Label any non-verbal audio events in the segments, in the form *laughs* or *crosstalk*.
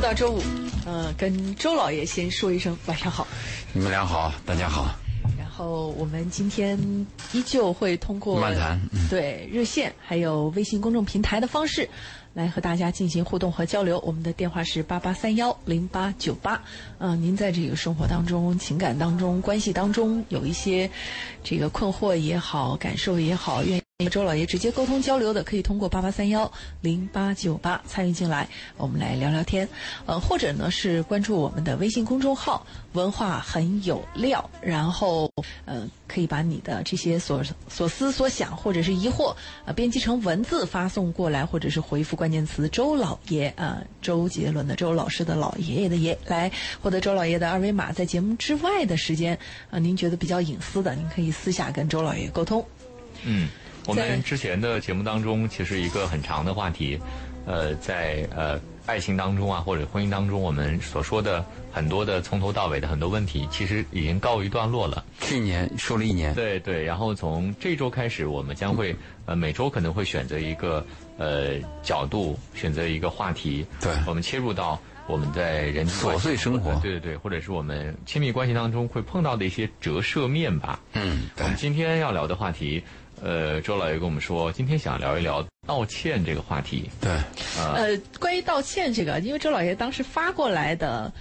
周到周五，呃，跟周老爷先说一声晚上好。你们俩好，大家好。然后我们今天依旧会通过漫谈对热线还有微信公众平台的方式，来和大家进行互动和交流。我们的电话是八八三幺零八九八。嗯，您在这个生活当中、情感当中、关系当中有一些这个困惑也好、感受也好，愿意。周老爷直接沟通交流的，可以通过八八三幺零八九八参与进来，我们来聊聊天。呃，或者呢是关注我们的微信公众号“文化很有料”，然后呃可以把你的这些所所思所想或者是疑惑，呃编辑成文字发送过来，或者是回复关键词“周老爷”啊，周杰伦的周老师的老爷爷的爷，来获得周老爷的二维码。在节目之外的时间啊，您觉得比较隐私的，您可以私下跟周老爷沟通。嗯。我们之前的节目当中，其实一个很长的话题，呃，在呃爱情当中啊，或者婚姻当中，我们所说的很多的从头到尾的很多问题，其实已经告一段落了。去年说了一年，对对。然后从这周开始，我们将会呃每周可能会选择一个呃角度，选择一个话题，对，我们切入到我们在人际琐碎生活，对对对，或者是我们亲密关系当中会碰到的一些折射面吧。嗯，我们今天要聊的话题。呃，周老爷跟我们说，今天想聊一聊道歉这个话题。对，呃，关于道歉这个，因为周老爷当时发过来的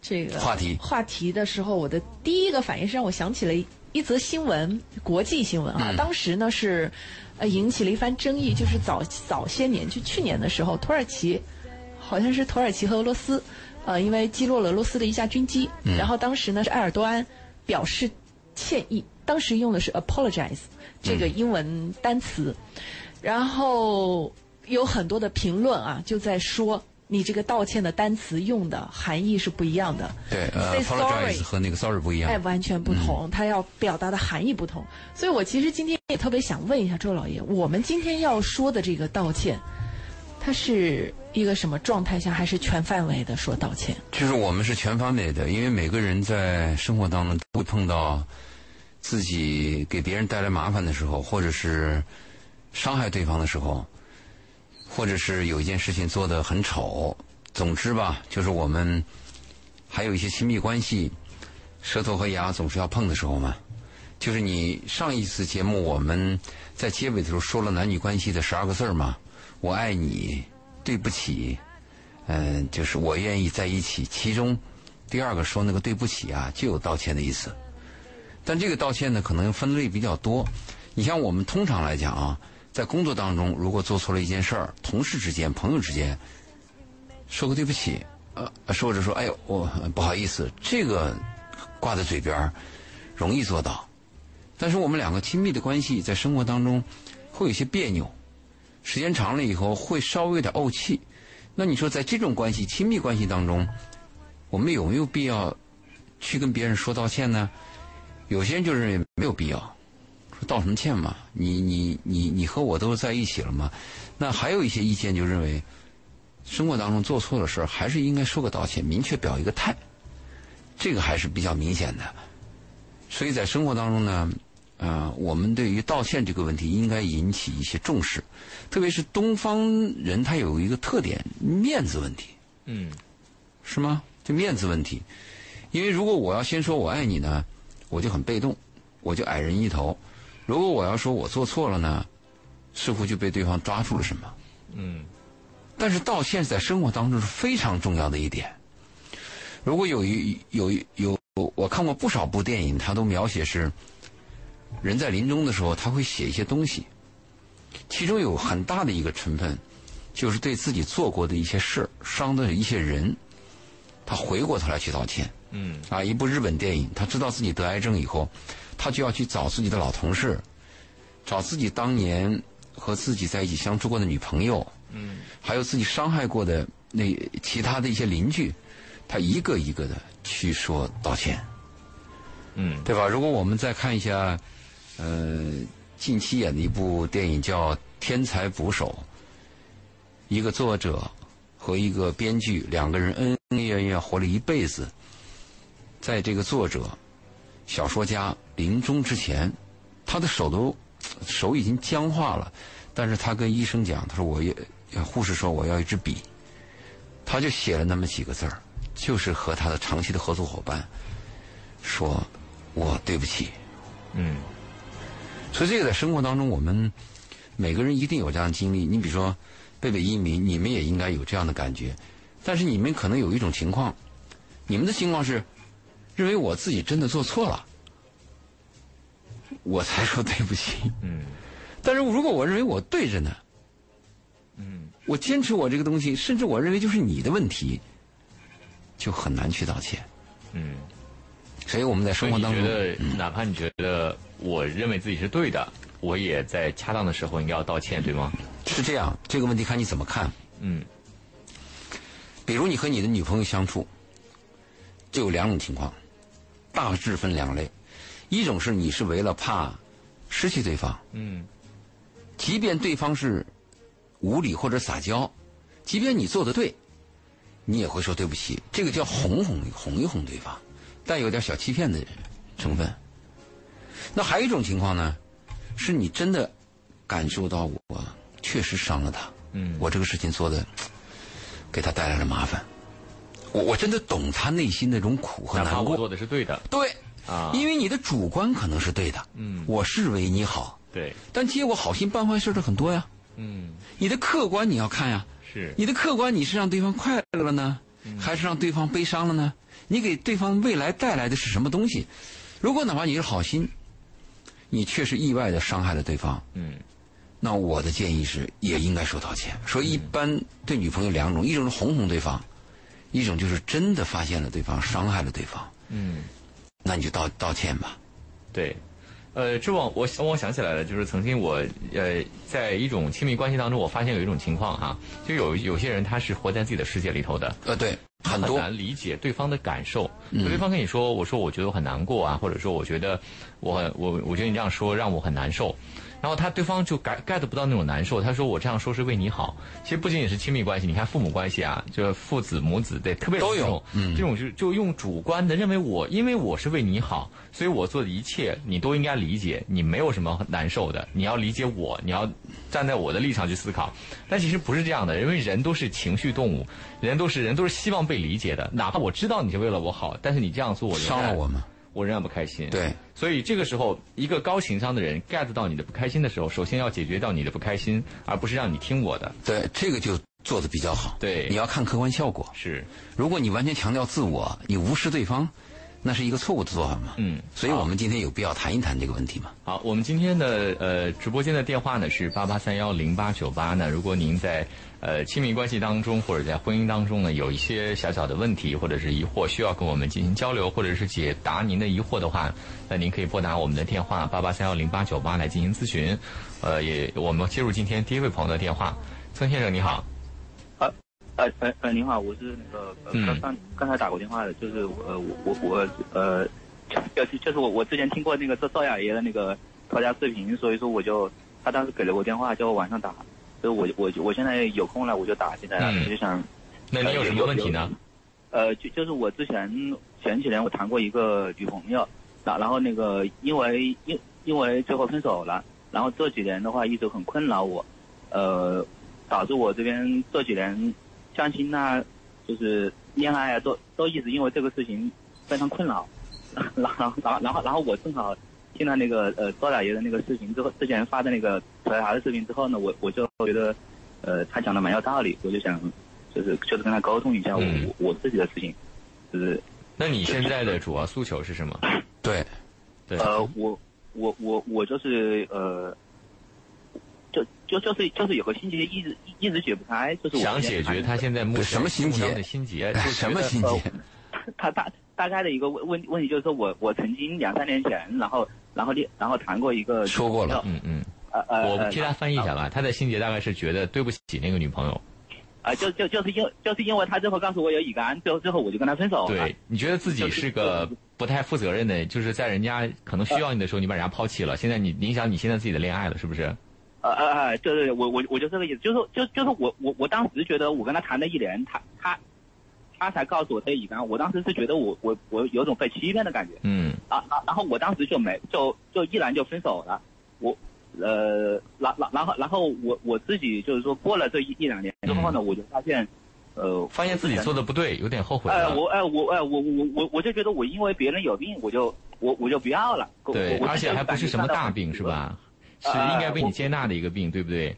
这个话题话题的时候，我的第一个反应是让我想起了一则新闻，国际新闻啊。当时呢是呃引起了一番争议，就是早早些年，就去年的时候，土耳其好像是土耳其和俄罗斯，呃，因为击落了俄罗斯的一架军机，然后当时呢是埃尔多安表示歉意，当时用的是 apologize。这个英文单词，然后有很多的评论啊，就在说你这个道歉的单词用的含义是不一样的。对，呃，apologize 和那个 sorry 不一样。哎，完全不同，它要表达的含义不同。所以我其实今天也特别想问一下周老爷，我们今天要说的这个道歉，它是一个什么状态下，还是全范围的说道歉？就是我们是全方位的，因为每个人在生活当中都会碰到。自己给别人带来麻烦的时候，或者是伤害对方的时候，或者是有一件事情做得很丑，总之吧，就是我们还有一些亲密关系，舌头和牙总是要碰的时候嘛。就是你上一次节目我们在结尾的时候说了男女关系的十二个字嘛，我爱你，对不起，嗯，就是我愿意在一起。其中第二个说那个对不起啊，就有道歉的意思。但这个道歉呢，可能分类比较多。你像我们通常来讲啊，在工作当中，如果做错了一件事儿，同事之间、朋友之间，说个对不起，呃，说着说，哎呦，我不好意思，这个挂在嘴边容易做到。但是我们两个亲密的关系，在生活当中会有些别扭，时间长了以后会稍微有点怄气。那你说，在这种关系、亲密关系当中，我们有没有必要去跟别人说道歉呢？有些人就认为没有必要，说道什么歉嘛？你你你你和我都是在一起了嘛？那还有一些意见就认为，生活当中做错了事儿，还是应该说个道歉，明确表一个态，这个还是比较明显的。所以在生活当中呢，呃，我们对于道歉这个问题应该引起一些重视，特别是东方人他有一个特点，面子问题。嗯，是吗？就面子问题，因为如果我要先说我爱你呢？我就很被动，我就矮人一头。如果我要说我做错了呢，似乎就被对方抓住了什么。嗯。但是道歉在生活当中是非常重要的一点。如果有一有有我看过不少部电影，它都描写是人在临终的时候，他会写一些东西，其中有很大的一个成分，就是对自己做过的一些事儿、伤的一些人，他回过头来去道歉。嗯啊，一部日本电影，他知道自己得癌症以后，他就要去找自己的老同事，找自己当年和自己在一起相处过的女朋友，嗯，还有自己伤害过的那其他的一些邻居，他一个一个的去说道歉，嗯，对吧？如果我们再看一下，呃，近期演的一部电影叫《天才捕手》，一个作者和一个编剧两个人恩恩怨怨活了一辈子。在这个作者、小说家临终之前，他的手都手已经僵化了，但是他跟医生讲，他说：“我要护士说我要一支笔。”他就写了那么几个字儿，就是和他的长期的合作伙伴说：“我对不起。”嗯，所以这个在生活当中，我们每个人一定有这样的经历。你比如说，贝贝一鸣，你们也应该有这样的感觉。但是你们可能有一种情况，你们的情况是认为我自己真的做错了，我才说对不起。嗯，*laughs* 但是如果我认为我对着呢，嗯，我坚持我这个东西，甚至我认为就是你的问题，就很难去道歉。嗯，所以我们在生活当中，觉得哪怕你觉得我认为自己是对的，我也在恰当的时候应该要道歉，对吗？是这样。这个问题看你怎么看。嗯，比如你和你的女朋友相处，就有两种情况，大致分两类。一种是你是为了怕失去对方，嗯，即便对方是无理或者撒娇，即便你做的对，你也会说对不起。这个叫哄哄哄一哄对方，带有点小欺骗的成分。那还有一种情况呢，是你真的感受到我确实伤了他，嗯，我这个事情做的给他带来了麻烦，我我真的懂他内心那种苦和难过。我做的是对的，对，啊，因为你的主观可能是对的，嗯，我是为你好，对，但结果好心办坏事的很多呀。嗯，你的客观你要看呀，是，你的客观你是让对方快乐了呢，还是让对方悲伤了呢？你给对方未来带来的是什么东西？如果哪怕你是好心，你确实意外的伤害了对方，嗯，那我的建议是也应该说道歉。说一般对女朋友两种，一种是哄哄对方，一种就是真的发现了对方伤害了对方，嗯，那你就道道歉吧。对。呃，这我我我想起来了，就是曾经我呃在一种亲密关系当中，我发现有一种情况哈，就有有些人他是活在自己的世界里头的，呃，对，很多难理解对方的感受。就对方跟你说，我说我觉得我很难过啊，或者说我觉得我很我我觉得你这样说让我很难受。然后他对方就 get get 不到那种难受，他说我这样说是为你好。其实不仅仅是亲密关系，你看父母关系啊，就是父子母子对，特别都有这种，嗯这种就就用主观的认为我因为我是为你好，所以我做的一切你都应该理解，你没有什么难受的，你要理解我，你要站在我的立场去思考。但其实不是这样的，因为人都是情绪动物，人都是人都是希望被理解的，哪怕我知道你是为了我好，但是你这样做我伤了我们。我仍然不开心。对，所以这个时候，一个高情商的人 get 到你的不开心的时候，首先要解决掉你的不开心，而不是让你听我的。对，这个就做的比较好。对你要看客观效果。是，如果你完全强调自我，你无视对方，那是一个错误的做法嘛。嗯所以我们今天有必要谈一谈这个问题嘛。好，我们今天的呃直播间的电话呢是八八三幺零八九八呢。如果您在呃亲密关系当中或者在婚姻当中呢有一些小小的问题或者是疑惑需要跟我们进行交流或者是解答您的疑惑的话，那您可以拨打我们的电话八八三幺零八九八来进行咨询。呃，也我们接入今天第一位朋友的电话，曾先生你好。啊呃呃呃，您好，我是那个刚刚刚才打过电话的，就是呃我我我呃就是就是我我之前听过那个赵赵雅爷的那个吵架视频，所以说我就他当时给了我电话叫我晚上打，所以我我我现在有空了我就打现在了，嗯我就想那你有什么问题呢？呃就就是我之前前几年我谈过一个女朋友，然然后那个因为因因为最后分手了，然后这几年的话一直很困扰我，呃导致我这边这几年相亲呐、就是恋爱啊，都都一直因为这个事情非常困扰。*laughs* 然后，然后，然后，然后我正好听了那个呃高大爷的那个视频之后，之前发的那个调查的视频之后呢，我我就觉得，呃，他讲的蛮有道理，我就想就是就是跟他沟通一下我、嗯我我自己的事情，就是那你现在的主要诉求是什么？对，对，呃，我我我我就是呃，就就就是就是有个心结一直一直解不开，就是我想解决他现在目前什么心结心结，什么心呃结？他大大概的一个问问问题就是说我我曾经两三年前，然后然后恋然后谈过一个说过了嗯嗯，呃呃，我替他翻译一下吧。他的心结大概是觉得对不起那个女朋友，啊，就就就是因就是因为他最后告诉我有乙肝，最后最后我就跟他分手了。对你觉得自己是个不太负责任的，就是在人家可能需要你的时候，你把人家抛弃了，现在你影响你现在自己的恋爱了，是不是？呃呃呃，对对对，我我我就这个意思，就是就就是我我我当时觉得我跟他谈了一年，他他他才告诉我他有乙肝，我当时是觉得我我我有种被欺骗的感觉。嗯啊啊，然后我当时就没就就毅然就分手了。我呃，然然然后然后我我自己就是说过了这一一两年之后呢，我就发现呃，发现自己做的不对，有点后悔哎，了。我哎我哎我我我我就觉得我因为别人有病，我就我我就不要了。对，而且还不是什么大病，是？吧？是呃应该被你接纳的一个病，对不对？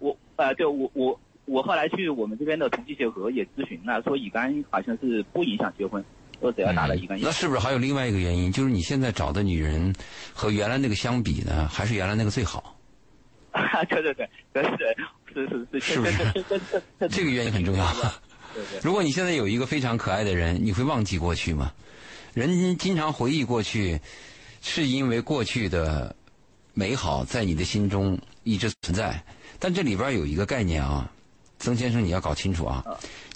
我呃，对我我我后来去我们这边的同济协和也咨询了，说乙肝好像是不影响结婚，说只要打了乙肝。那是不是还有另外一个原因，就是你现在找的女人和原来那个相比呢，还是原来那个最好？*laughs* 啊对对对，对对是是是，是不是这个原因很重要。*laughs* 对对。如果你现在有一个非常可爱的人，你会忘记过去吗？人经常回忆过去，是因为过去的美好在你的心中一直存在。但这里边有一个概念啊，曾先生你要搞清楚啊，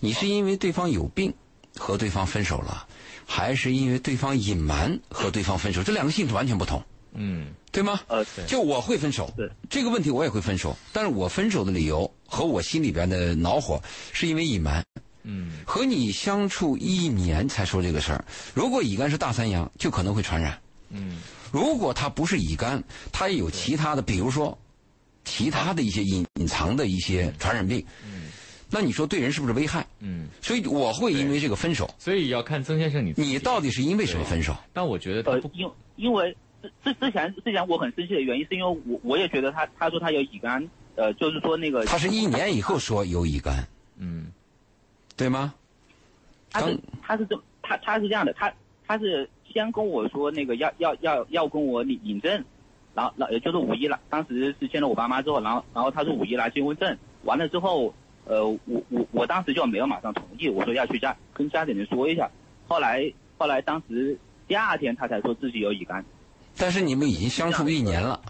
你是因为对方有病和对方分手了，还是因为对方隐瞒和对方分手？这两个性质完全不同，嗯，对吗？呃，对，就我会分手对，这个问题我也会分手，但是我分手的理由和我心里边的恼火是因为隐瞒。嗯，和你相处一年才说这个事儿，如果乙肝是大三阳，就可能会传染。嗯，如果他不是乙肝，他也有其他的，比如说其他的一些隐隐藏的一些传染病。嗯，那你说对人是不是危害？嗯，所以我会因为这个分手。所以要看曾先生你你到底是因为什么分手？但我觉得他不，呃因因为之之之前之前我很生气的原因，是因为我我也觉得他他说他有乙肝，呃，就是说那个他是一年以后说有乙肝，嗯对吗？他是他是这他他是这样的，他他是先跟我说那个要要要要跟我领领证，然后然后就是五一了，当时是见了我爸妈之后，然后然后他说五一拿结婚证，完了之后，呃，我我我当时就没有马上同意，我说要去家跟家里人说一下，后来后来当时第二天他才说自己有乙肝，但是你们已经相处一年了，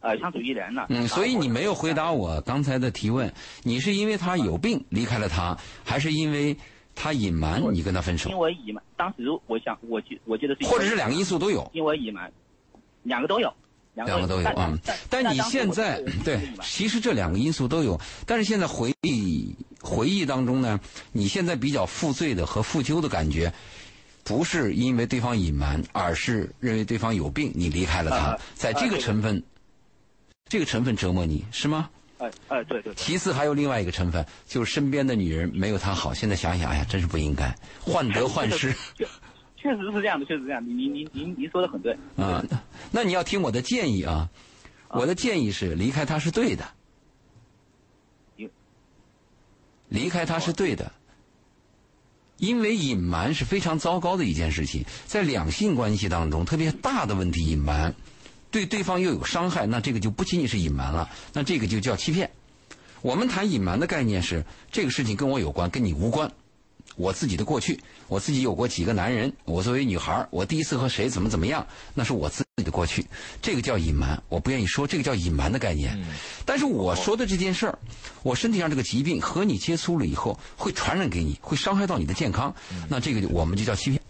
呃，相处一年了，嗯，所以你没有回答我刚才的提问，你是因为他有病离开了他，还是因为他隐瞒你跟他分手？因，为隐瞒，当时我想我记我记得是或者是两个因素都有？因为隐瞒，两个都有，两两个都有但啊但。但你现在对其实这两个因素都有，但是现在回忆回忆当中呢，你现在比较负罪的和负疚的感觉，不是因为对方隐瞒，而是认为对方有病，你离开了他啊，在这个成分，这个成分折磨你是吗？哎哎，对对对，其次还有另外一个成分，就是身边的女人没有他好。现在想想，哎呀，真是不应该，患得患 *laughs* 失确确实是这样的，确实是这样的。您您您您说的很对。啊。那你要听我的建议啊，我的建议是离开他是对的，离开他是对的，因为隐瞒是非常糟糕的一件事情，在两性关系当中，特别大的问题隐瞒，对对方又有伤害，那这个就不仅仅是隐瞒了，那这个就叫欺骗。我们谈隐瞒的概念是，这个事情跟我有关，跟你无关。我自己的过去，我自己有过几个男人，我作为女孩，我第一次和谁怎么怎么样，那是我自己的过去，这个叫隐瞒，我不愿意说，这个叫隐瞒的概念。但是我说的这件事儿，我身体上这个疾病和你接触了以后，会传染给你，会伤害到你的健康，那这个我们就叫欺骗。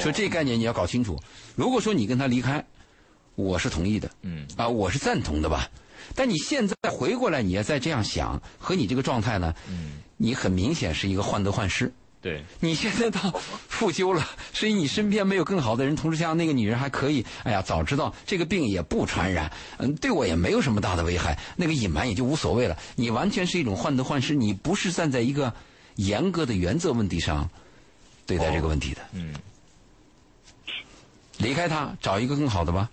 所以这个概念你要搞清楚。如果说你跟他离开，我是同意的，嗯啊，我是赞同的吧。但你现在回过来，你要再这样想，和你这个状态呢，嗯，你很明显是一个患得患失。对，你现在到复修了，*laughs* 所以你身边没有更好的人，同时像那个女人还可以，哎呀，早知道这个病也不传染，嗯，对我也没有什么大的危害，那个隐瞒也就无所谓了。你完全是一种患得患失，你不是站在一个严格的原则问题上对待这个问题的。嗯离开他，找一个更好的吧。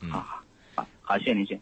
嗯好好好，谢谢您，谢谢。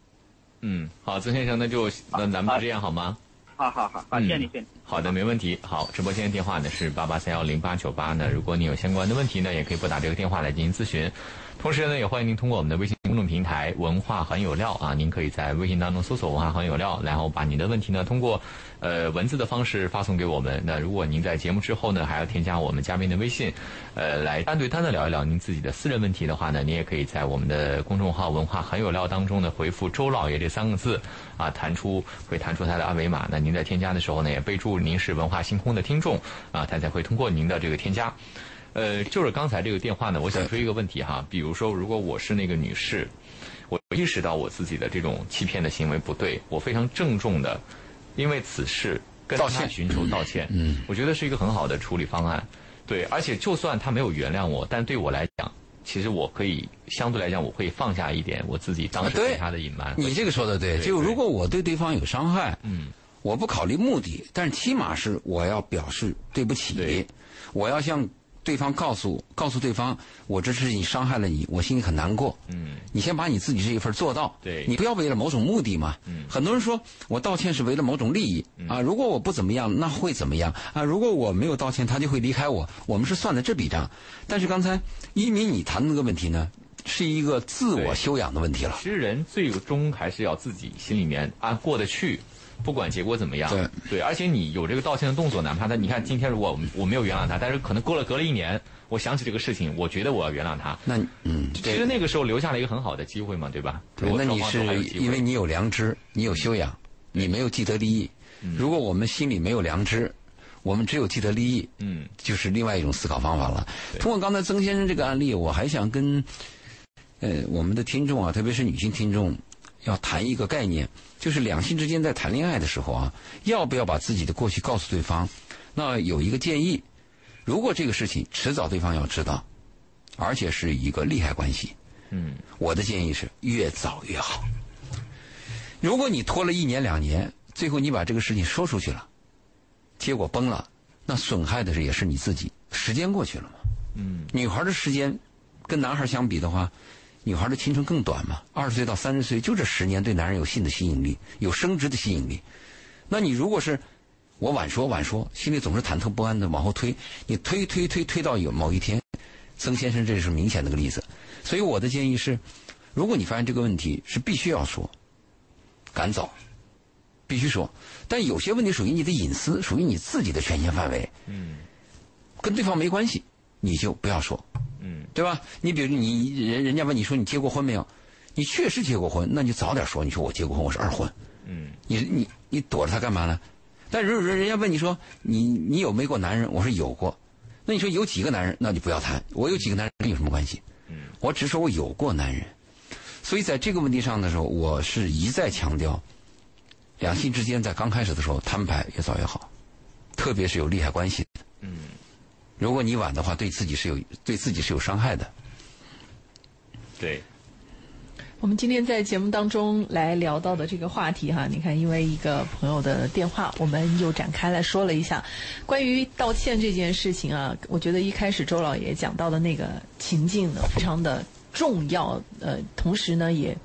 嗯，好，曾先生，那就那咱们就这样好吗？好好好，好，谢谢你，谢谢你。好的，没问题。好，直播间电话呢是八八三幺零八九八呢，如果你有相关的问题呢，也可以拨打这个电话来进行咨询。同时呢，也欢迎您通过我们的微信公众平台“文化很有料”啊，您可以在微信当中搜索“文化很有料”，然后把您的问题呢通过呃文字的方式发送给我们。那如果您在节目之后呢，还要添加我们嘉宾的微信，呃，来单对单的聊一聊您自己的私人问题的话呢，您也可以在我们的公众号“文化很有料”当中呢回复“周老爷”这三个字啊，弹出会弹出他的二维码。那您在添加的时候呢，也备注您是文化星空的听众啊，他才会通过您的这个添加。呃，就是刚才这个电话呢，我想说一个问题哈，比如说，如果我是那个女士，我意识到我自己的这种欺骗的行为不对，我非常郑重的因为此事跟他寻求道歉，嗯，我觉得是一个很好的处理方案。对，而且就算他没有原谅我，但对我来讲，其实我可以相对来讲，我会放下一点我自己当时啊对对他的隐瞒。你这个说的对，对就如果我对对方有伤害，嗯我不考虑目的，但是起码是我要表示对不起，对我要向对方告诉告诉对方，我这是你伤害了你，我心里很难过。嗯，你先把你自己这一份做到，对你不要为了某种目的嘛。嗯很多人说我道歉是为了某种利益啊，如果我不怎么样，那会怎么样啊？如果我没有道歉，他就会离开我。我们是算的这笔账。但是刚才一鸣你谈的那个问题呢，是一个自我修养的问题了。其实人最终还是要自己心里面啊过得去，不管结果怎么样。对而且你有这个道歉的动作，哪怕他，你看今天如果我我没有原谅他，但是可能过了隔了一年，我想起这个事情，我觉得我要原谅他。那嗯，其实那个时候留下了一个很好的机会嘛，对吧？对那你是因为你有良知，你有修养，你没有既得利益。如果我们心里没有良知，我们只有既得利益，嗯就是另外一种思考方法了。对通过刚才曾先生这个案例，我还想跟呃我们的听众啊，特别是女性听众，要谈一个概念，就是两性之间在谈恋爱的时候啊，要不要把自己的过去告诉对方？那有一个建议，如果这个事情迟早对方要知道，而且是一个利害关系，嗯我的建议是越早越好。如果你拖了一年两年，最后你把这个事情说出去了，结果崩了，那损害的是也是你自己。时间过去了嘛，嗯女孩的时间跟男孩相比的话，女孩的青春更短嘛，二十岁到三十岁就这十年对男人有性的吸引力，有生殖的吸引力。那你如果是我晚说晚说，心里总是忐忑不安的往后推，你推推推推到有某一天，曾先生这是明显的个例子。所以我的建议是，如果你发现这个问题是必须要说，赶早，必须说。但有些问题属于你的隐私，属于你自己的权限范围，嗯跟对方没关系，你就不要说，嗯对吧？你比如你人人家问你说你结过婚没有，你确实结过婚，那你早点说，你说我结过婚，我是二婚。嗯你你你躲着他干嘛呢？但如果人人家问你说你你有没过男人，我说有过，那你说有几个男人，那你不要谈。我有几个男人跟你有什么关系？嗯，我只说我有过男人，所以在这个问题上的时候，我是一再强调，两性之间在刚开始的时候摊牌越早越好，特别是有利害关系的。嗯，如果你晚的话，对自己是有对自己是有伤害的。对，我们今天在节目当中来聊到的这个话题哈，你看，因为一个朋友的电话，我们又展开来说了一下关于道歉这件事情啊。我觉得一开始周老爷讲到的那个情境呢，非常的重要，呃，同时呢也。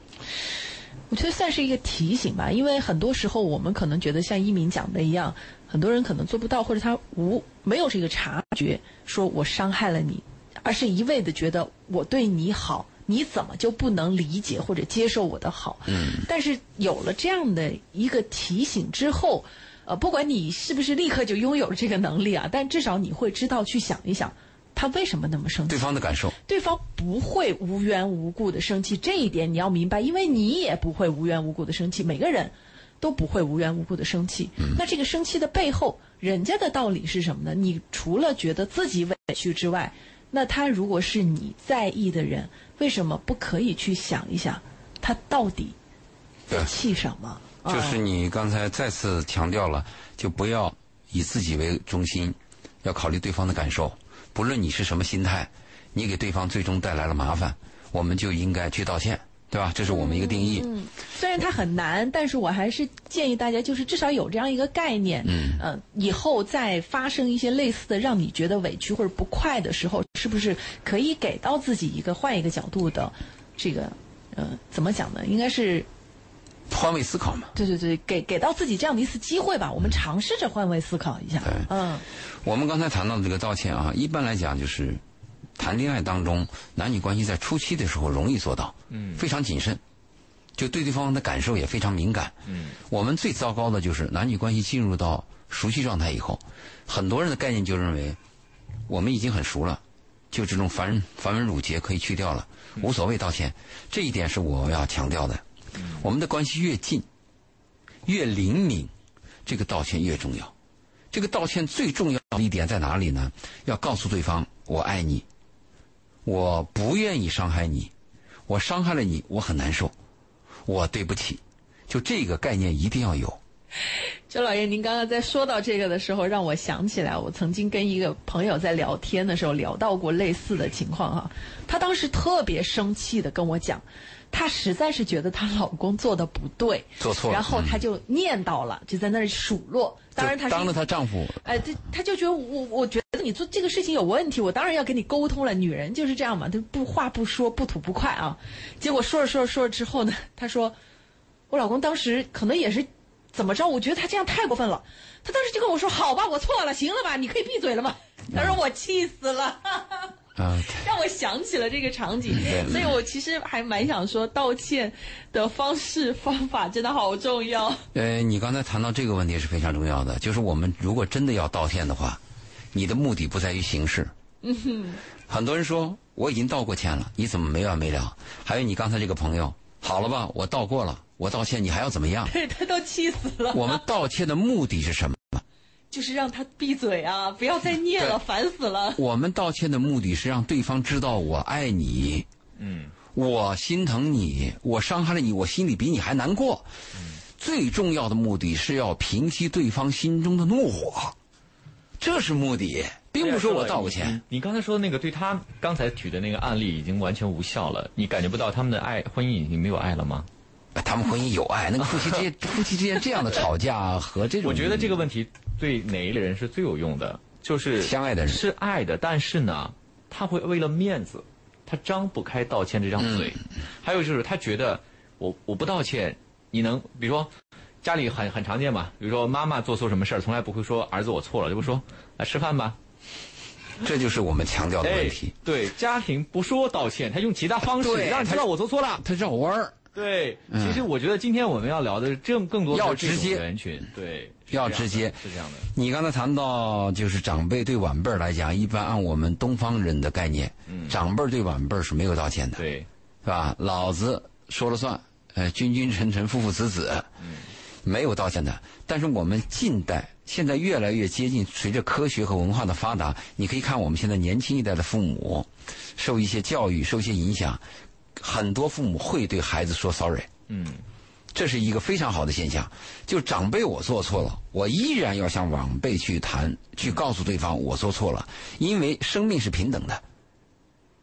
我觉得算是一个提醒吧，因为很多时候我们可能觉得像一鸣讲的一样，很多人可能做不到，或者他无没有这个察觉，说我伤害了你，而是一味的觉得我对你好，你怎么就不能理解或者接受我的好？嗯。但是有了这样的一个提醒之后，呃，不管你是不是立刻就拥有了这个能力啊，但至少你会知道去想一想，他为什么那么生气对。方的感受，对方不会无缘无故的生气，这一点你要明白，因为你也不会无缘无故的生气，每个人都不会无缘无故的生气。那这个生气的背后，人家的道理是什么呢？你除了觉得自己委屈之外，那他如果是你在意的人，为什么不可以去想一想，他到底在气什么？就是啊你刚才再次强调了，就不要以自己为中心，要考虑对方的感受。不论你是什么心态，你给对方最终带来了麻烦，我们就应该去道歉，对吧？这是我们一个定义。嗯，虽然它很难，但是我还是建议大家，就是至少有这样一个概念。嗯，呃，以后再发生一些类似的让你觉得委屈或者不快的时候，是不是可以给到自己一个换一个角度的这个呃，怎么讲呢？应该是换位思考嘛。对对对，给给到自己这样的一次机会吧。我们尝试着换位思考一下。对嗯我们刚才谈到的这个道歉啊，一般来讲就是谈恋爱当中男女关系在初期的时候容易做到，嗯非常谨慎，就对对方的感受也非常敏感。嗯我们最糟糕的就是男女关系进入到熟悉状态以后，很多人的概念就认为我们已经很熟了，就这种繁繁文缛节可以去掉了，无所谓道歉。这一点是我要强调的。我们的关系越近，越灵敏，这个道歉越重要。这个道歉最重要的一点在哪里呢？要告诉对方我爱你，我不愿意伤害你，我伤害了你，我很难受，我对不起。就这个概念一定要有。周老爷，您刚刚在说到这个的时候，让我想起来，我曾经跟一个朋友在聊天的时候聊到过类似的情况哈。他当时特别生气的跟我讲，她实在是觉得她老公做的不对，做错了然后她就念叨了，就在那里数落。当然她当着她丈夫，哎，她她就觉得我我觉得你做这个事情有问题，我当然要跟你沟通了。女人就是这样嘛，她不话不说，不吐不快啊。结果说着说着说着之后呢，她说我老公当时可能也是怎么着，我觉得他这样太过分了。他当时就跟我说：“好吧，我错了，行了吧，你可以闭嘴了嘛。”他说我气死了。啊，让我想起了这个场景，所以我其实还蛮想说，道歉的方式方法真的好重要。*laughs* 呃，你刚才谈到这个问题是非常重要的，就是我们如果真的要道歉的话，你的目的不在于形式。嗯哼。很多人说我已经道过歉了，你怎么没完没了？还有你刚才这个朋友，好了吧，我道过了，我道歉，你还要怎么样？*laughs* 对他都气死了。我们道歉的目的是什么？就是让他闭嘴啊！*laughs* 不要再念了，烦死了。我们道歉的目的是让对方知道我爱你，嗯，我心疼你，我伤害了你，我心里比你还难过。嗯，最重要的目的是要平息对方心中的怒火，这是目的，并不是我道个歉。你刚才说的那个，对他刚才举的那个案例已经完全无效了。你感觉不到他们的爱，婚姻已经没有爱了吗？他们婚姻有爱，那个夫妻之间，夫妻之间这样的吵架和这种，*laughs* 我觉得这个问题。对哪一类人是最有用的？就是相爱的人是爱的，但是呢，他会为了面子，他张不开道歉这张嘴。还有就是他觉得我我不道歉，你能比如说家里很很常见嘛，比如说妈妈做错什么事儿，从来不会说儿子我错了，就会说来吃饭吧。这就是我们强调的问题。对家庭不说道歉，他用其他方式让你知道我做错了，他绕弯儿。对，其实我觉得今天我们要聊的更更多要直接人群，对，要直接是这样的。你刚才谈到就是长辈对晚辈来讲，一般按我们东方人的概念，长辈对晚辈是没有道歉的，对，是吧？老子说了算，呃，君君臣臣，父父子子，没有道歉的。但是我们近代现在越来越接近，随着科学和文化的发达，你可以看我们现在年轻一代的父母，受一些教育，受一些影响。很多父母会对孩子说 “sorry”，嗯，这是一个非常好的现象。就长辈我做错了，我依然要向晚辈去谈，去告诉对方我做错了，因为生命是平等的。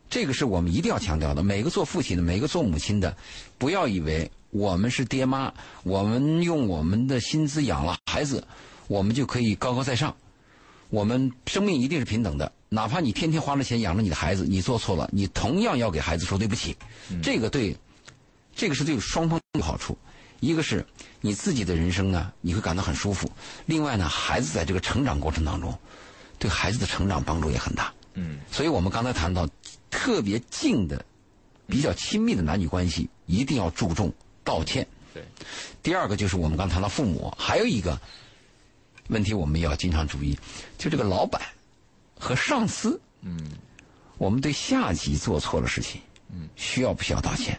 这个是我们一定要强调的。每个做父亲的，每个做母亲的，不要以为我们是爹妈，我们用我们的薪资养了孩子，我们就可以高高在上。我们生命一定是平等的。哪怕你天天花了钱养着你的孩子，你做错了，你同样要给孩子说对不起。这个对，这个是对双方有好处。一个是你自己的人生呢，你会感到很舒服；另外呢，孩子在这个成长过程当中，对孩子的成长帮助也很大。嗯，所以我们刚才谈到特别近的、比较亲密的男女关系，一定要注重道歉。对。第二个就是我们刚谈到父母，还有一个问题我们要经常注意，就这个老板。和上司，嗯，我们对下级做错了事情，嗯，需要不需要道歉？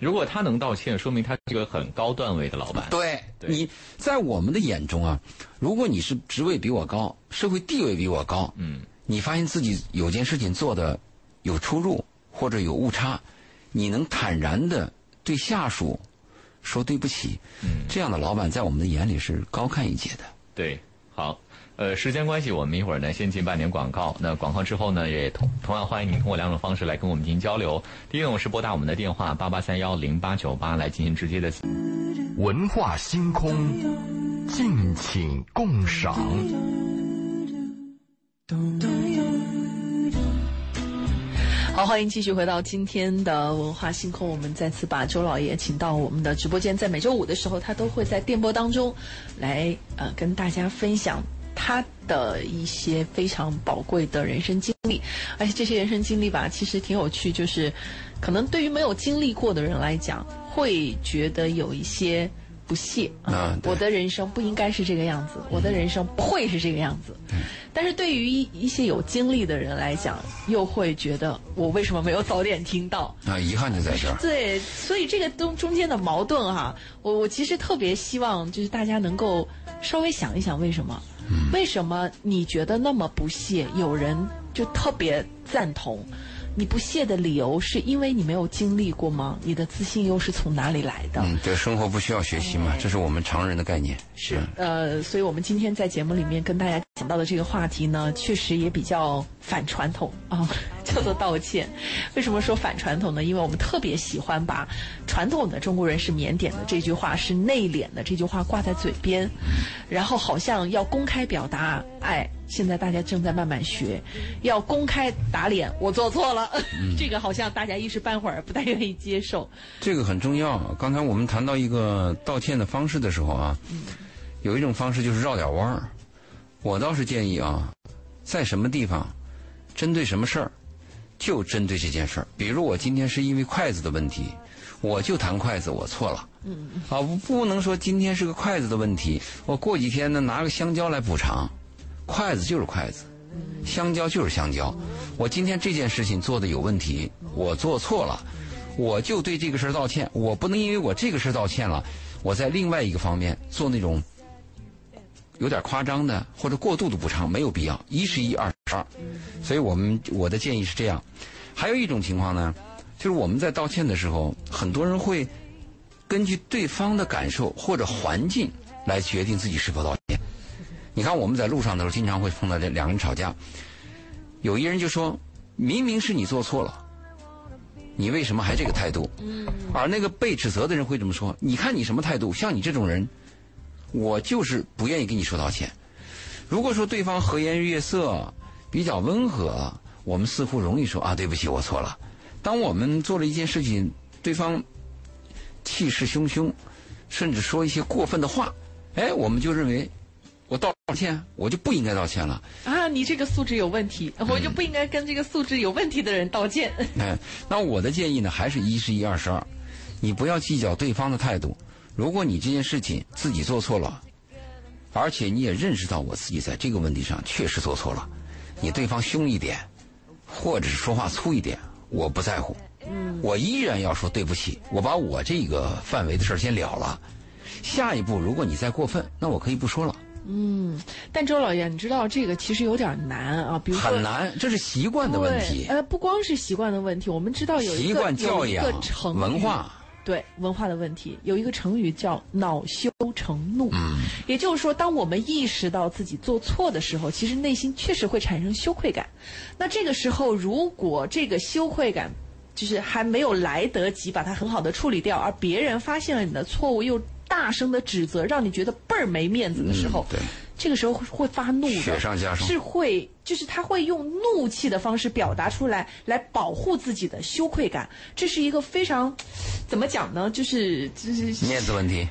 如果他能道歉，说明他是个很高段位的老板。对，你在我们的眼中啊，如果你是职位比我高，社会地位比我高，嗯，你发现自己有件事情做的有出入或者有误差，你能坦然的对下属说对不起，嗯，这样的老板在我们的眼里是高看一截的。对，好。呃，时间关系，我们一会儿呢先进半点广告。那广告之后呢，也同同样欢迎您通过两种方式来跟我们进行交流。第一种是拨打我们的电话八八三幺零八九八来进行直接的。文化星空，敬请共赏。好，欢迎继续回到今天的文化星空。我们再次把周老爷请到我们的直播间，在每周五的时候，他都会在电波当中来呃跟大家分享。他的一些非常宝贵的人生经历，而且这些人生经历吧，其实挺有趣。就是可能对于没有经历过的人来讲，会觉得有一些不屑啊。*laughs* 我的人生不应该是这个样子，我的人生不会是这个样子。但是对于一一些有经历的人来讲，又会觉得我为什么没有早点听到？啊，遗憾就在这儿。*laughs* 对，所以这个中中间的矛盾哈，我我其实特别希望就是大家能够稍微想一想为什么。为什么你觉得那么不屑？有人就特别赞同，你不屑的理由是因为你没有经历过吗？你的自信又是从哪里来的？嗯，对，生活不需要学习嘛，这是我们常人的概念。是，呃，所以我们今天在节目里面跟大家讲到的这个话题呢，确实也比较反传统啊。*laughs* 叫做道歉。为什么说反传统呢？因为我们特别喜欢把传统的中国人是腼腆的这句话是内敛的这句话挂在嘴边，然后好像要公开表达爱。现在大家正在慢慢学，要公开打脸，我做错了。*laughs* 这个好像大家一时半会儿不太愿意接受。这个很重要。刚才我们谈到一个道歉的方式的时候啊，有一种方式就是绕点弯儿。我倒是建议啊，在什么地方，针对什么事儿，就针对这件事儿。比如我今天是因为筷子的问题，我就谈筷子，我错了。嗯。啊，不能说今天是个筷子的问题，我过几天呢拿个香蕉来补偿。筷子就是筷子，香蕉就是香蕉。我今天这件事情做的有问题，我做错了，我就对这个事儿道歉。我不能因为我这个事儿道歉了，我在另外一个方面做那种有点夸张的或者过度的补偿，没有必要。一是一，二是二。所以我们我的建议是这样。还有一种情况呢，就是我们在道歉的时候，很多人会根据对方的感受或者环境来决定自己是否道歉。你看，我们在路上的时候，经常会碰到这两个人吵架，有一人就说：“明明是你做错了，你为什么还这个态度？”而那个被指责的人会这么说：“你看你什么态度？像你这种人，我就是不愿意跟你说道歉。”如果说对方和颜悦色、比较温和，我们似乎容易说：“啊，对不起，我错了。”当我们做了一件事情，对方气势汹汹，甚至说一些过分的话，哎，我们就认为。我道歉，我就不应该道歉了。啊，你这个素质有问题，我就不应该跟这个素质有问题的人道歉。哎，那我的建议呢，还是一是一，二是二，你不要计较对方的态度。如果你这件事情自己做错了，而且你也认识到我自己在这个问题上确实做错了，你对方凶一点，或者是说话粗一点，我不在乎。嗯，我依然要说对不起，我把我这个范围的事儿先了了。下一步，如果你再过分，那我可以不说了。嗯，但周老爷，你知道这个其实有点难啊。比如很难，这是习惯的问题。呃，不光是习惯的问题，我们知道有一个有一个成文化，对文化的问题，有一个成语叫“恼羞成怒”。嗯，也就是说，当我们意识到自己做错的时候，其实内心确实会产生羞愧感。那这个时候，如果这个羞愧感就是还没有来得及把它很好的处理掉，而别人发现了你的错误又。大声的指责，让你觉得倍儿没面子的时候，对，这个时候会发怒的，雪上加霜，是会，就是他会用怒气的方式表达出来，来保护自己的羞愧感。这是一个非常，怎么讲呢？就是就是面子问题，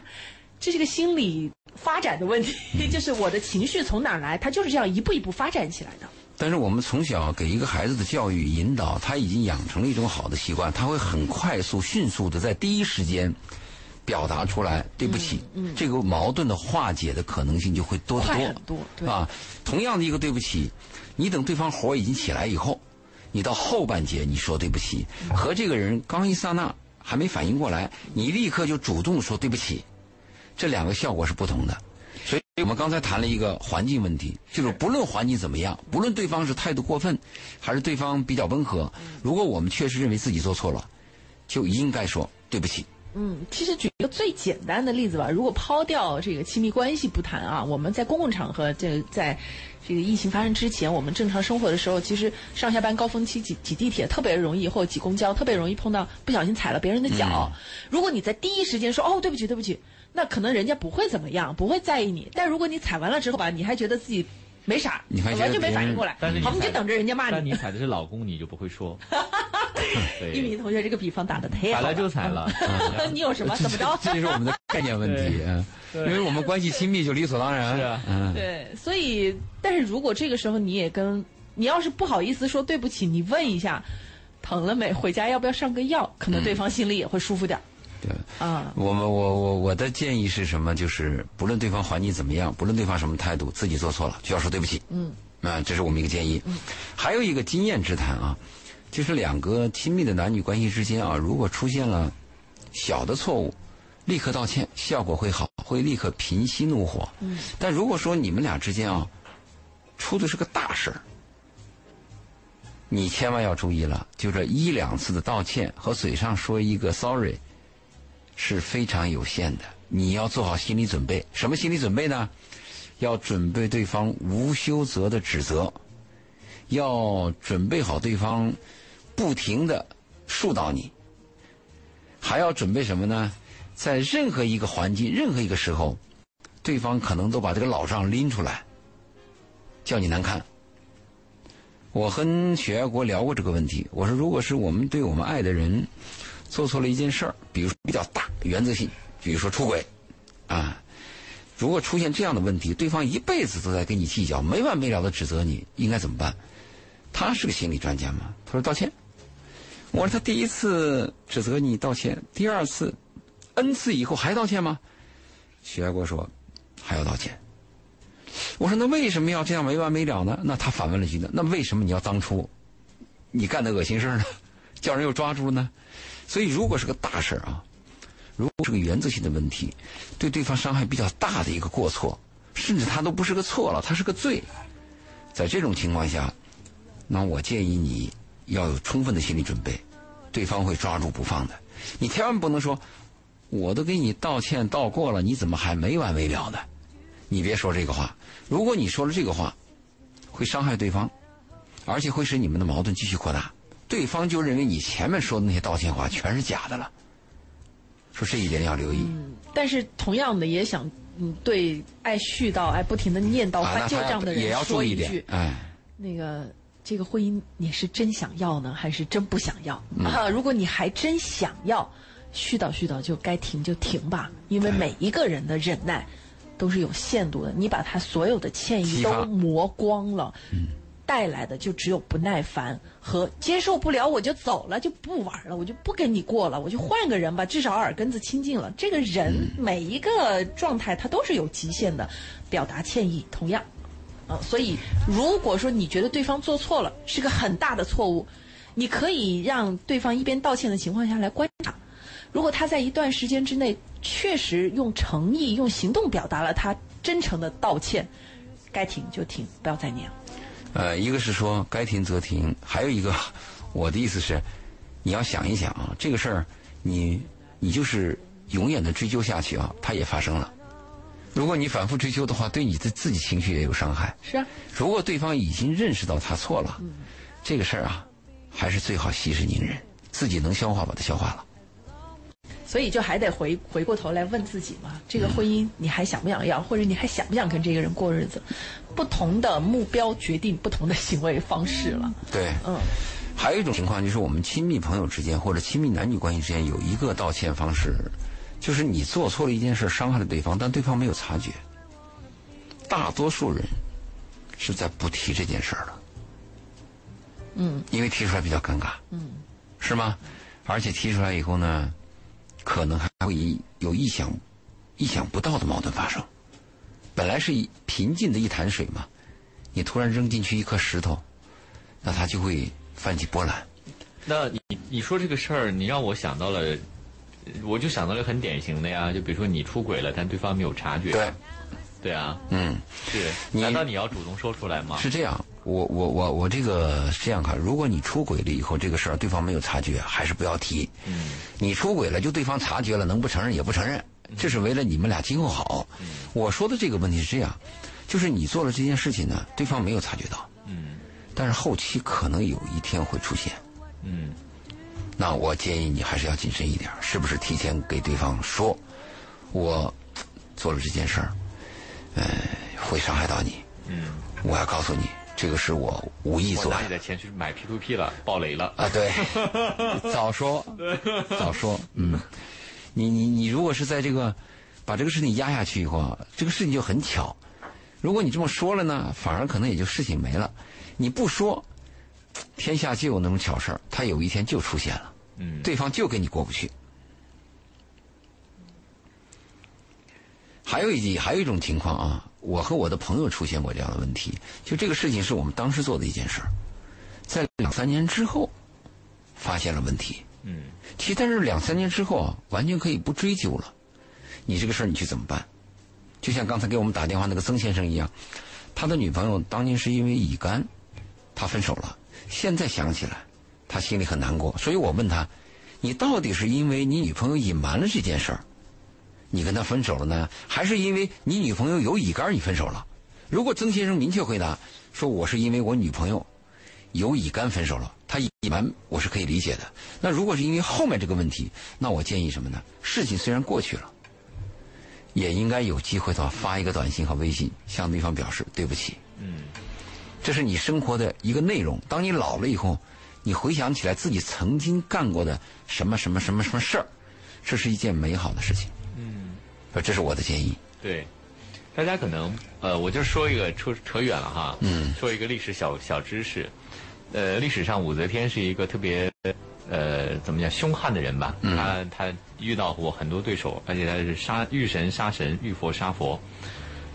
这是个心理发展的问题，就是我的情绪从哪来，他就是这样一步一步发展起来的。但是我们从小给一个孩子的教育引导，他已经养成了一种好的习惯，他会很快速、迅速的在第一时间。表达出来，对不起，这个矛盾的化解的可能性就会多得多，多啊。同样的一个对不起，你等对方火已经起来以后，你到后半截你说对不起，和这个人刚一刹那还没反应过来，你立刻就主动说对不起，这两个效果是不同的。所以我们刚才谈了一个环境问题，就是不论环境怎么样，不论对方是态度过分，还是对方比较温和，如果我们确实认为自己做错了，就应该说对不起。嗯，其实举一个最简单的例子吧。如果抛掉这个亲密关系不谈啊，我们在公共场合，这在这个疫情发生之前，我们正常生活的时候，其实上下班高峰期挤挤地铁特别容易，或者挤公交特别容易碰到不小心踩了别人的脚。如果你在第一时间说哦对不起对不起，那可能人家不会怎么样，不会在意你。但如果你踩完了之后吧，你还觉得自己。没啥，完全没反应过来。但是好，你就等着人家骂你。但你踩的是老公，你就不会说。*laughs* 一米同学这个比方打的太好了。踩了就踩了。*laughs* 你有什么？怎么着？这就是我们的概念问题。因为我们关系亲密，就理所当然。是啊。嗯。对，所以，但是如果这个时候你也跟，你要是不好意思说对不起，你问一下，疼了没？回家要不要上个药？可能对方心里也会舒服点。对，啊，我们我我我的建议是什么？就是不论对方环境怎么样，不论对方什么态度，自己做错了就要说对不起。嗯，啊，这是我们一个建议。嗯，还有一个经验之谈啊，就是两个亲密的男女关系之间啊，如果出现了小的错误，立刻道歉，效果会好，会立刻平息怒火。嗯，但如果说你们俩之间啊，出的是个大事儿，你千万要注意了，就这一两次的道歉和嘴上说一个 sorry。是非常有限的，你要做好心理准备。什么心理准备呢？要准备对方无休责的指责，要准备好对方不停的疏导你，还要准备什么呢？在任何一个环境、任何一个时候，对方可能都把这个老账拎出来，叫你难看。我和雪爱国聊过这个问题，我说，如果是我们对我们爱的人做错了一件事儿，比如说比较大、原则性，比如说出轨，啊。如果出现这样的问题，对方一辈子都在跟你计较，没完没了的指责你，应该怎么办？他是个心理专家吗？他说道歉。我说他第一次指责你道歉，第二次、n 次以后还道歉吗？徐爱国说还要道歉。我说那为什么要这样没完没了呢？那他反问了一句？那为什么你要当初你干的恶心事呢？叫人又抓住了呢？所以如果是个大事儿啊。如果是个原则性的问题，对对方伤害比较大的一个过错，甚至他都不是个错了，他是个罪。在这种情况下，那我建议你要有充分的心理准备，对方会抓住不放的。你千万不能说，我都给你道歉道过了，你怎么还没完没了呢？你别说这个话。如果你说了这个话，会伤害对方，而且会使你们的矛盾继续扩大。对方就认为你前面说的那些道歉话全是假的了。说这一点要留意，嗯，但是同样的也想，嗯，对爱絮叨、爱不停的念叨、翻旧账的人说一句，哎，那个这个婚姻你是真想要呢，还是真不想要？啊，如果你还真想要，絮叨絮叨就该停就停吧，因为每一个人的忍耐都是有限度的，你把他所有的歉意都磨光了，嗯。带来的就只有不耐烦和接受不了，我就走了，就不玩了，我就不跟你过了，我就换个人吧，至少耳根子清净了。这个人每一个状态他都是有极限的，表达歉意同样，呃，所以如果说你觉得对方做错了是个很大的错误，你可以让对方一边道歉的情况下来观察，如果他在一段时间之内确实用诚意、用行动表达了他真诚的道歉，该停就停，不要再念了。呃，一个是说该停则停，还有一个，我的意思是，你要想一想啊，这个事儿，你你就是永远的追究下去啊，它也发生了。如果你反复追究的话，对你的自己情绪也有伤害。是啊。如果对方已经认识到他错了，这个事儿啊，还是最好息事宁人，自己能消化把它消化了。所以就还得回回过头来问自己嘛，这个婚姻你还想不想要，或者你还想不想跟这个人过日子？不同的目标决定不同的行为方式了。对，嗯，还有一种情况就是我们亲密朋友之间或者亲密男女关系之间有一个道歉方式，就是你做错了一件事，伤害了对方，但对方没有察觉。大多数人是在不提这件事儿的，嗯，因为提出来比较尴尬，嗯，是吗？而且提出来以后呢？可能还会有意想、意想不到的矛盾发生。本来是平静的一潭水嘛，你突然扔进去一颗石头，那它就会泛起波澜。那你你说这个事儿，你让我想到了，我就想到了很典型的呀，就比如说你出轨了，但对方没有察觉。对，对啊，嗯，是。难道你要主动说出来吗？是这样，我我我我这个是这样看，如果你出轨了以后，这个事儿对方没有察觉，还是不要提。嗯。你出轨了，就对方察觉了，能不承认也不承认，这是为了你们俩今后好。我说的这个问题是这样，就是你做了这件事情呢，对方没有察觉到，嗯，但是后期可能有一天会出现，嗯，那我建议你还是要谨慎一点，是不是提前给对方说，我做了这件事儿，呃，会伤害到你，嗯，我要告诉你。这个是我无意做。我拿你的钱去买 P to P 了，爆雷了啊！对，*laughs* 早说，早说，嗯，你你你，如果是在这个把这个事情压下去以后，这个事情就很巧。如果你这么说了呢，反而可能也就事情没了。你不说，天下就有那种巧事儿，他有一天就出现了，嗯，对方就跟你过不去。还有一还有一种情况啊。我和我的朋友出现过这样的问题，就这个事情是我们当时做的一件事儿，在两三年之后发现了问题。嗯，其实但是两三年之后啊，完全可以不追究了。你这个事儿你去怎么办？就像刚才给我们打电话那个曾先生一样，他的女朋友当年是因为乙肝，他分手了。现在想起来，他心里很难过。所以我问他，你到底是因为你女朋友隐瞒了这件事儿？你跟他分手了呢，还是因为你女朋友有乙肝你分手了？如果曾先生明确回答说我是因为我女朋友有乙肝分手了，他隐瞒我是可以理解的。那如果是因为后面这个问题，那我建议什么呢？事情虽然过去了，也应该有机会的话发一个短信和微信向对方表示对不起。嗯，这是你生活的一个内容。当你老了以后，你回想起来自己曾经干过的什么什么什么什么事儿，这是一件美好的事情。嗯，这是我的建议。对，大家可能呃，我就说一个扯扯远了哈。嗯，说一个历史小小知识。呃，历史上武则天是一个特别呃怎么讲凶悍的人吧？嗯他他遇到过很多对手，而且他是杀遇神杀神，遇佛杀佛。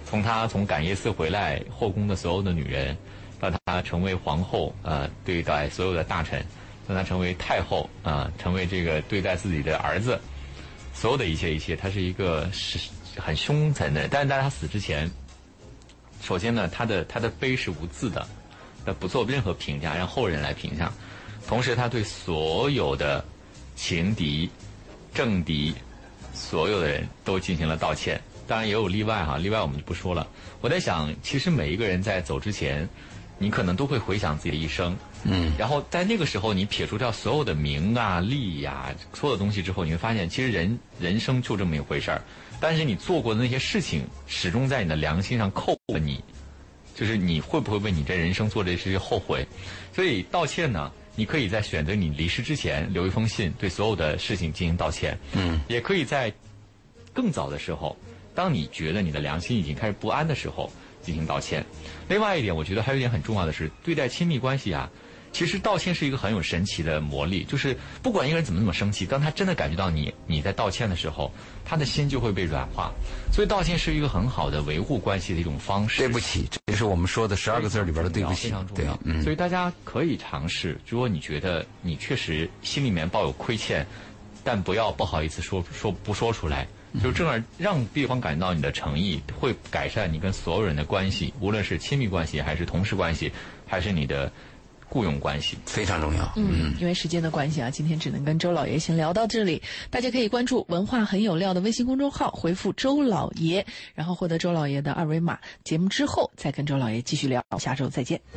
从他从感业寺回来，后宫的所有的女人，到他成为皇后，呃，对待所有的大臣，让他成为太后，啊、成为这个对待自己的儿子，所有的一切一切，他是一个是很凶残的人。但是在他死之前，首先呢，他的他的碑是无字的，他不做任何评价，让后人来评价。同时，他对所有的情敌、政敌，所有的人都进行了道歉。当然也有例外哈，例外我们就不说了。我在想，其实每一个人在走之前，你可能都会回想自己的一生，嗯，然后在那个时候，你撇除掉所有的名啊、利呀、所有的东西之后，你会发现，其实人人生就这么一回事儿。但是你做过的那些事情，始终在你的良心上扣着你，就是你会不会为你这人生做这些后悔？所以道歉呢，你可以在选择你离世之前留一封信，对所有的事情进行道歉。嗯，也可以在更早的时候，当你觉得你的良心已经开始不安的时候进行道歉。另外一点，我觉得还有一点很重要的是，对待亲密关系啊，其实道歉是一个很有神奇的魔力，就是不管一个人怎么怎么生气，当他真的感觉到你你在道歉的时候，他的心就会被软化。所以道歉是一个很好的维护关系的一种方式。对不起，这也是我们说的十二个字里边的对不起非常。重对要，，嗯所，以大家可以尝试，如果你觉得你确实心里面抱有亏欠，但不要不好意思说说不说出来，就正而让对方感觉到你的诚意，会改善你跟所有人的关系，无论是亲密关系，还是同事关系，还是你的雇佣关系。非常重要。嗯，因为时间的关系啊，今天只能跟周老爷先聊到这里。大家可以关注“文化很有料”的微信公众号，回复“周老爷”，然后获得周老爷的二维码。节目之后再跟周老爷继续聊，下周再见。